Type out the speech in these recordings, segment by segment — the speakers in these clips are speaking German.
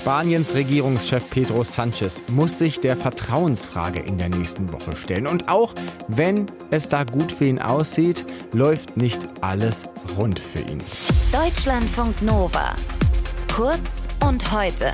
Spaniens Regierungschef Pedro Sanchez muss sich der Vertrauensfrage in der nächsten Woche stellen. Und auch wenn es da gut für ihn aussieht, läuft nicht alles rund für ihn. Deutschlandfunk Nova. Kurz und heute.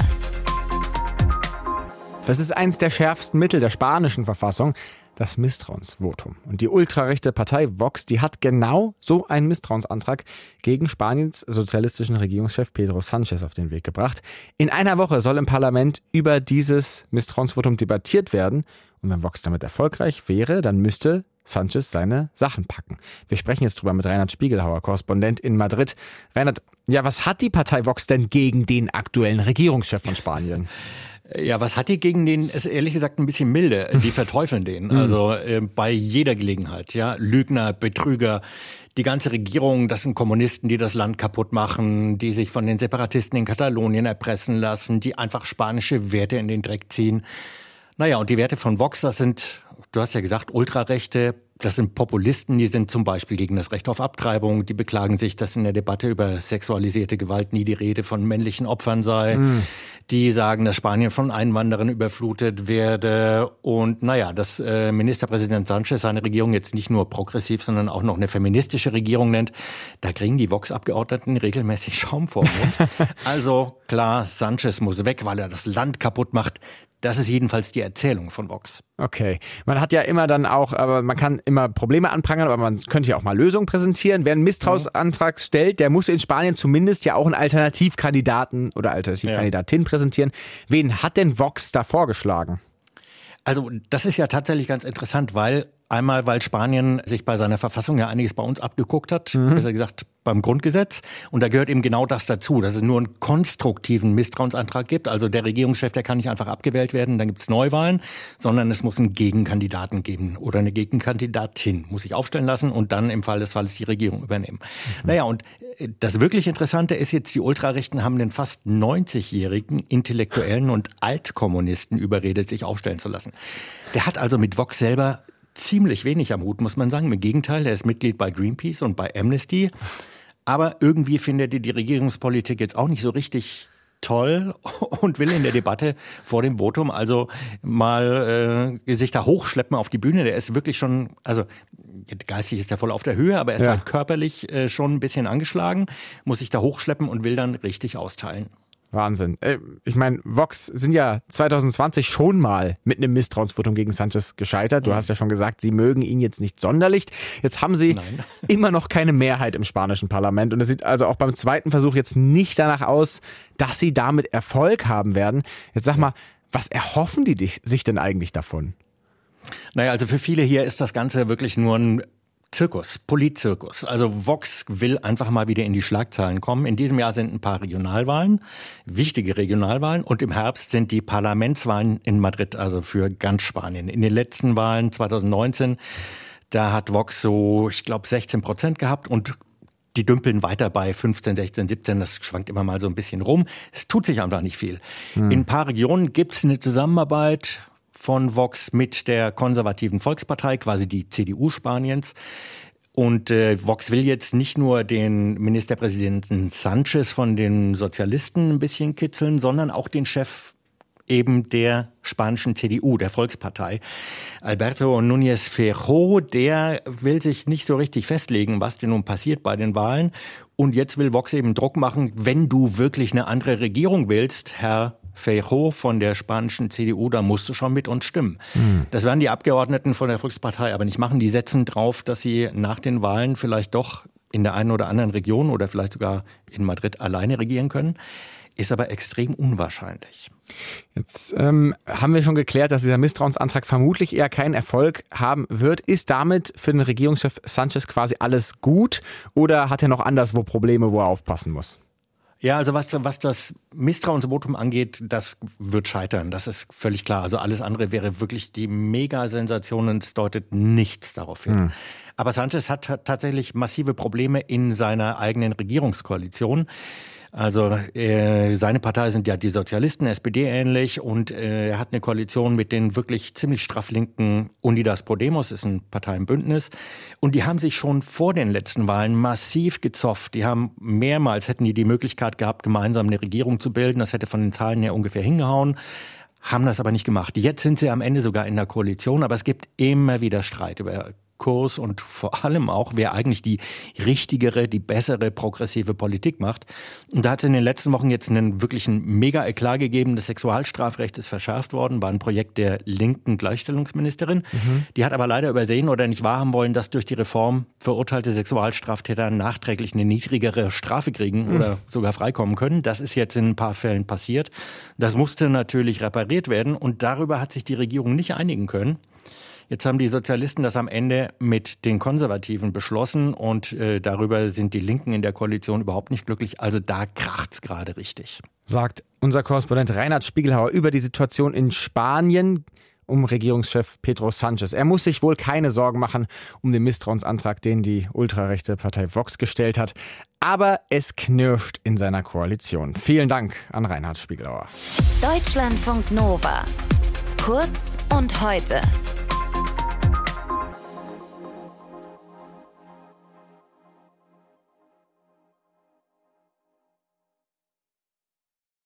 Das ist eins der schärfsten Mittel der spanischen Verfassung, das Misstrauensvotum. Und die ultrarechte Partei Vox, die hat genau so einen Misstrauensantrag gegen Spaniens sozialistischen Regierungschef Pedro Sanchez auf den Weg gebracht. In einer Woche soll im Parlament über dieses Misstrauensvotum debattiert werden. Und wenn Vox damit erfolgreich wäre, dann müsste Sanchez seine Sachen packen. Wir sprechen jetzt drüber mit Reinhard Spiegelhauer, Korrespondent in Madrid. Reinhard, ja, was hat die Partei Vox denn gegen den aktuellen Regierungschef von Spanien? Ja, was hat die gegen den? Ist ehrlich gesagt ein bisschen milde. Die verteufeln den. Mhm. Also äh, bei jeder Gelegenheit. Ja, Lügner, Betrüger. Die ganze Regierung, das sind Kommunisten, die das Land kaputt machen, die sich von den Separatisten in Katalonien erpressen lassen, die einfach spanische Werte in den Dreck ziehen. Naja, und die Werte von Vox, das sind, du hast ja gesagt, Ultrarechte, das sind Populisten, die sind zum Beispiel gegen das Recht auf Abtreibung, die beklagen sich, dass in der Debatte über sexualisierte Gewalt nie die Rede von männlichen Opfern sei. Mhm. Die sagen, dass Spanien von Einwanderern überflutet werde. Und naja, dass äh, Ministerpräsident Sanchez seine Regierung jetzt nicht nur progressiv, sondern auch noch eine feministische Regierung nennt, da kriegen die Vox-Abgeordneten regelmäßig Schaum vor Mund. also klar, Sanchez muss weg, weil er das Land kaputt macht. Das ist jedenfalls die Erzählung von Vox. Okay. Man hat ja immer dann auch, aber man kann immer Probleme anprangern, aber man könnte ja auch mal Lösungen präsentieren. Wer einen Misstrauensantrag stellt, der muss in Spanien zumindest ja auch einen Alternativkandidaten oder Alternativkandidatin ja. präsentieren. Wen hat denn Vox da vorgeschlagen? Also das ist ja tatsächlich ganz interessant, weil einmal, weil Spanien sich bei seiner Verfassung ja einiges bei uns abgeguckt hat, mhm. besser gesagt beim Grundgesetz. Und da gehört eben genau das dazu, dass es nur einen konstruktiven Misstrauensantrag gibt. Also der Regierungschef, der kann nicht einfach abgewählt werden, dann gibt es Neuwahlen, sondern es muss einen Gegenkandidaten geben oder eine Gegenkandidatin, muss sich aufstellen lassen und dann im Fall des Falles die Regierung übernehmen. Mhm. Naja, und äh, das wirklich Interessante ist jetzt, die Ultrarechten haben den fast 90-jährigen Intellektuellen und Altkommunisten überredet, sich aufstellen zu lassen. Der hat also mit Vox selber ziemlich wenig am Hut, muss man sagen. Im Gegenteil, er ist Mitglied bei Greenpeace und bei Amnesty. Aber irgendwie findet er die Regierungspolitik jetzt auch nicht so richtig toll und will in der Debatte vor dem Votum also mal äh, sich da hochschleppen auf die Bühne. Der ist wirklich schon, also geistig ist er voll auf der Höhe, aber er ist ja. halt körperlich äh, schon ein bisschen angeschlagen, muss sich da hochschleppen und will dann richtig austeilen. Wahnsinn. Äh, ich meine, Vox sind ja 2020 schon mal mit einem Misstrauensvotum gegen Sanchez gescheitert. Du hast ja schon gesagt, sie mögen ihn jetzt nicht sonderlich. Jetzt haben sie Nein. immer noch keine Mehrheit im spanischen Parlament und es sieht also auch beim zweiten Versuch jetzt nicht danach aus, dass sie damit Erfolg haben werden. Jetzt sag mal, was erhoffen die sich denn eigentlich davon? Naja, also für viele hier ist das Ganze wirklich nur ein Zirkus, Politzirkus. Also Vox will einfach mal wieder in die Schlagzeilen kommen. In diesem Jahr sind ein paar Regionalwahlen, wichtige Regionalwahlen und im Herbst sind die Parlamentswahlen in Madrid, also für ganz Spanien. In den letzten Wahlen 2019, da hat Vox so, ich glaube, 16 Prozent gehabt und die dümpeln weiter bei 15, 16, 17. Das schwankt immer mal so ein bisschen rum. Es tut sich einfach nicht viel. Hm. In ein paar Regionen gibt es eine Zusammenarbeit von Vox mit der konservativen Volkspartei, quasi die CDU Spaniens. Und äh, Vox will jetzt nicht nur den Ministerpräsidenten Sanchez von den Sozialisten ein bisschen kitzeln, sondern auch den Chef eben der spanischen CDU, der Volkspartei. Alberto Núñez Ferro, der will sich nicht so richtig festlegen, was denn nun passiert bei den Wahlen. Und jetzt will Vox eben Druck machen, wenn du wirklich eine andere Regierung willst, Herr Feijóo von der spanischen CDU, da musst du schon mit uns stimmen. Mhm. Das werden die Abgeordneten von der Volkspartei aber nicht machen. Die setzen drauf, dass sie nach den Wahlen vielleicht doch in der einen oder anderen Region oder vielleicht sogar in Madrid alleine regieren können. Ist aber extrem unwahrscheinlich. Jetzt ähm, haben wir schon geklärt, dass dieser Misstrauensantrag vermutlich eher keinen Erfolg haben wird. Ist damit für den Regierungschef Sanchez quasi alles gut oder hat er noch anderswo Probleme, wo er aufpassen muss? Ja, also was, was das Misstrauensvotum angeht, das wird scheitern. Das ist völlig klar. Also alles andere wäre wirklich die Mega-Sensation und es deutet nichts darauf hin. Mhm. Aber Sanchez hat tatsächlich massive Probleme in seiner eigenen Regierungskoalition. Also äh, seine Partei sind ja die Sozialisten, SPD ähnlich, und äh, er hat eine Koalition mit den wirklich ziemlich straff linken Unidas Podemos, ist ein Parteienbündnis. Und die haben sich schon vor den letzten Wahlen massiv gezofft. Die haben mehrmals, hätten die die Möglichkeit gehabt, gemeinsam eine Regierung zu bilden. Das hätte von den Zahlen her ungefähr hingehauen haben das aber nicht gemacht. Jetzt sind sie am Ende sogar in der Koalition, aber es gibt immer wieder Streit über Kurs und vor allem auch, wer eigentlich die richtigere, die bessere progressive Politik macht. Und da hat es in den letzten Wochen jetzt einen wirklichen Mega-Eklat gegeben. Das Sexualstrafrecht ist verschärft worden, war ein Projekt der linken Gleichstellungsministerin. Mhm. Die hat aber leider übersehen oder nicht wahrhaben wollen, dass durch die Reform verurteilte Sexualstraftäter nachträglich eine niedrigere Strafe kriegen mhm. oder sogar freikommen können. Das ist jetzt in ein paar Fällen passiert. Das musste natürlich repariert werden und darüber hat sich die Regierung nicht einigen können. Jetzt haben die Sozialisten das am Ende mit den Konservativen beschlossen und äh, darüber sind die Linken in der Koalition überhaupt nicht glücklich. Also da kracht's gerade richtig. Sagt unser Korrespondent Reinhard Spiegelhauer über die Situation in Spanien um Regierungschef Pedro Sanchez. Er muss sich wohl keine Sorgen machen um den Misstrauensantrag, den die ultrarechte Partei Vox gestellt hat. Aber es knirscht in seiner Koalition. Vielen Dank an Reinhard Spiegelhauer. Deutschlandfunk Nova. Kurz und heute.